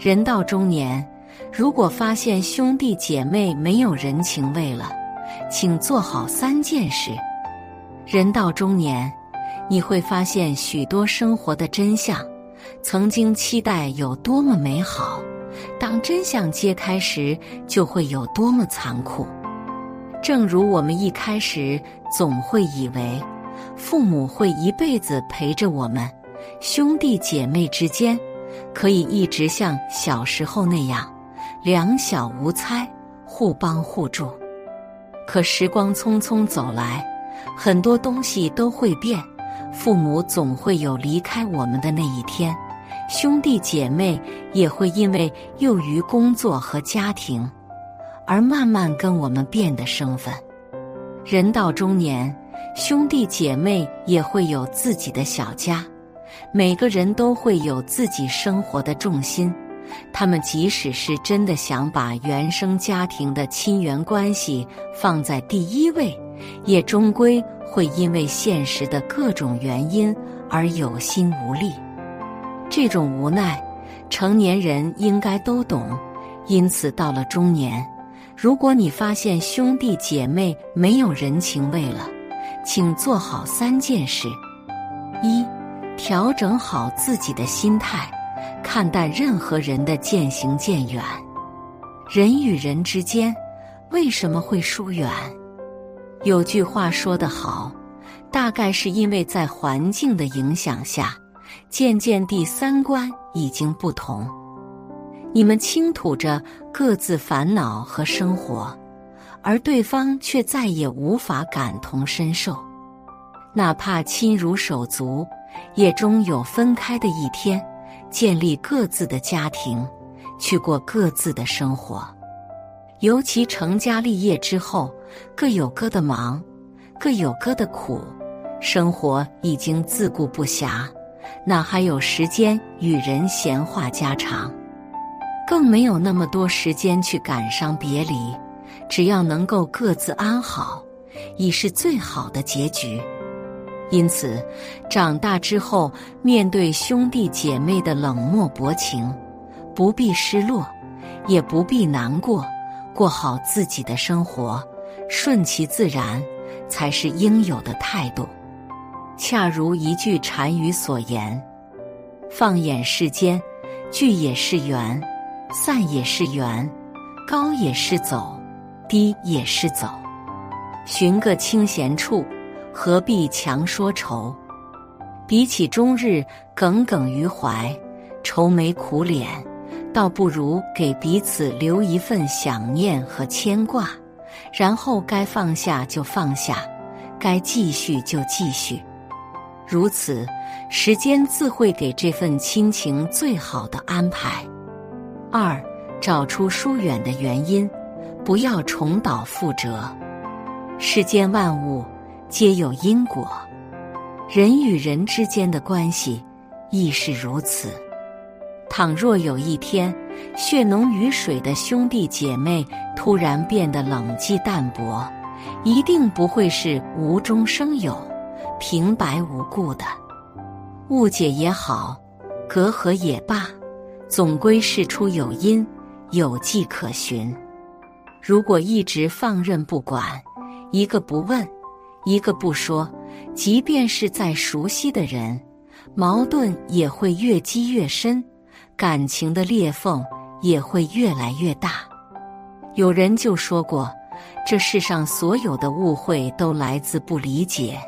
人到中年，如果发现兄弟姐妹没有人情味了，请做好三件事。人到中年，你会发现许多生活的真相，曾经期待有多么美好，当真相揭开时，就会有多么残酷。正如我们一开始总会以为，父母会一辈子陪着我们，兄弟姐妹之间可以一直像小时候那样两小无猜，互帮互助。可时光匆匆走来，很多东西都会变，父母总会有离开我们的那一天，兄弟姐妹也会因为囿于工作和家庭。而慢慢跟我们变得生分。人到中年，兄弟姐妹也会有自己的小家，每个人都会有自己生活的重心。他们即使是真的想把原生家庭的亲缘关系放在第一位，也终归会因为现实的各种原因而有心无力。这种无奈，成年人应该都懂。因此，到了中年。如果你发现兄弟姐妹没有人情味了，请做好三件事：一、调整好自己的心态，看待任何人的渐行渐远。人与人之间为什么会疏远？有句话说得好，大概是因为在环境的影响下，渐渐地三观已经不同。你们倾吐着各自烦恼和生活，而对方却再也无法感同身受。哪怕亲如手足，也终有分开的一天。建立各自的家庭，去过各自的生活。尤其成家立业之后，各有各的忙，各有各的苦，生活已经自顾不暇，哪还有时间与人闲话家常？更没有那么多时间去感伤别离，只要能够各自安好，已是最好的结局。因此，长大之后面对兄弟姐妹的冷漠薄情，不必失落，也不必难过，过好自己的生活，顺其自然，才是应有的态度。恰如一句禅语所言：“放眼世间，聚也是缘。”散也是缘，高也是走，低也是走。寻个清闲处，何必强说愁？比起终日耿耿于怀、愁眉苦脸，倒不如给彼此留一份想念和牵挂，然后该放下就放下，该继续就继续。如此，时间自会给这份亲情最好的安排。二，找出疏远的原因，不要重蹈覆辙。世间万物皆有因果，人与人之间的关系亦是如此。倘若有一天，血浓于水的兄弟姐妹突然变得冷寂淡薄，一定不会是无中生有、平白无故的。误解也好，隔阂也罢。总归事出有因，有迹可循。如果一直放任不管，一个不问，一个不说，即便是再熟悉的人，矛盾也会越积越深，感情的裂缝也会越来越大。有人就说过，这世上所有的误会都来自不理解，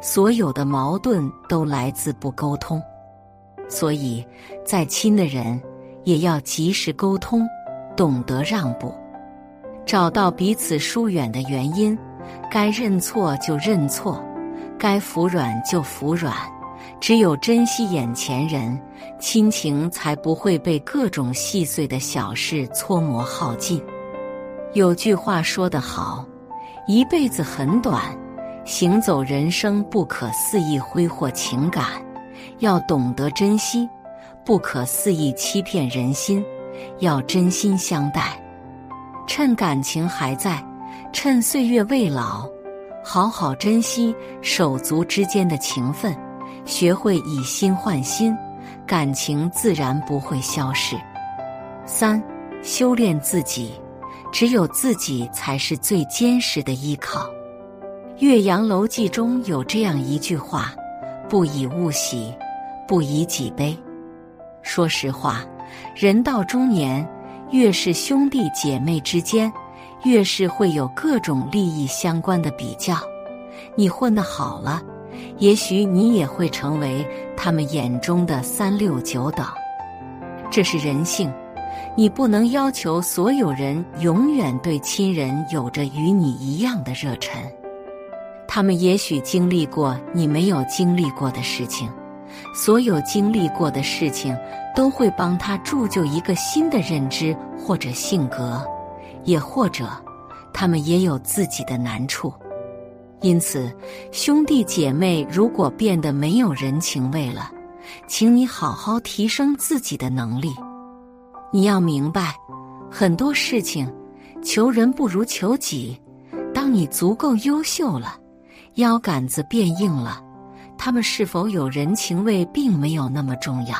所有的矛盾都来自不沟通。所以，再亲的人，也要及时沟通，懂得让步，找到彼此疏远的原因，该认错就认错，该服软就服软。只有珍惜眼前人，亲情才不会被各种细碎的小事搓磨耗尽。有句话说得好：“一辈子很短，行走人生不可肆意挥霍情感。”要懂得珍惜，不可肆意欺骗人心，要真心相待。趁感情还在，趁岁月未老，好好珍惜手足之间的情分，学会以心换心，感情自然不会消逝。三、修炼自己，只有自己才是最坚实的依靠。《岳阳楼记》中有这样一句话：“不以物喜，不以己悲。”说实话，人到中年，越是兄弟姐妹之间，越是会有各种利益相关的比较。你混得好了，也许你也会成为他们眼中的三六九等。这是人性，你不能要求所有人永远对亲人有着与你一样的热忱。他们也许经历过你没有经历过的事情。所有经历过的事情，都会帮他铸就一个新的认知或者性格，也或者他们也有自己的难处。因此，兄弟姐妹如果变得没有人情味了，请你好好提升自己的能力。你要明白，很多事情求人不如求己。当你足够优秀了，腰杆子变硬了。他们是否有人情味，并没有那么重要。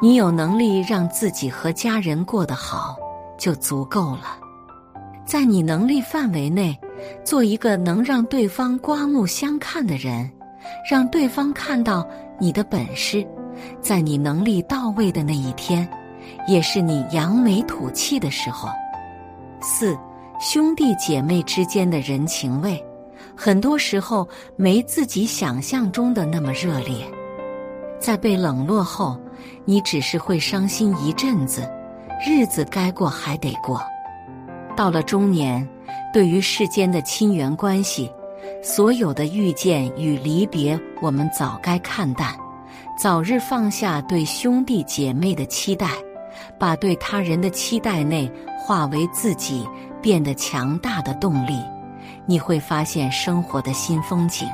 你有能力让自己和家人过得好，就足够了。在你能力范围内，做一个能让对方刮目相看的人，让对方看到你的本事。在你能力到位的那一天，也是你扬眉吐气的时候。四兄弟姐妹之间的人情味。很多时候没自己想象中的那么热烈，在被冷落后，你只是会伤心一阵子，日子该过还得过。到了中年，对于世间的亲缘关系，所有的遇见与离别，我们早该看淡，早日放下对兄弟姐妹的期待，把对他人的期待内化为自己变得强大的动力。你会发现生活的新风景。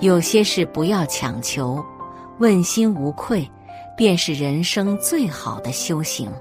有些事不要强求，问心无愧，便是人生最好的修行。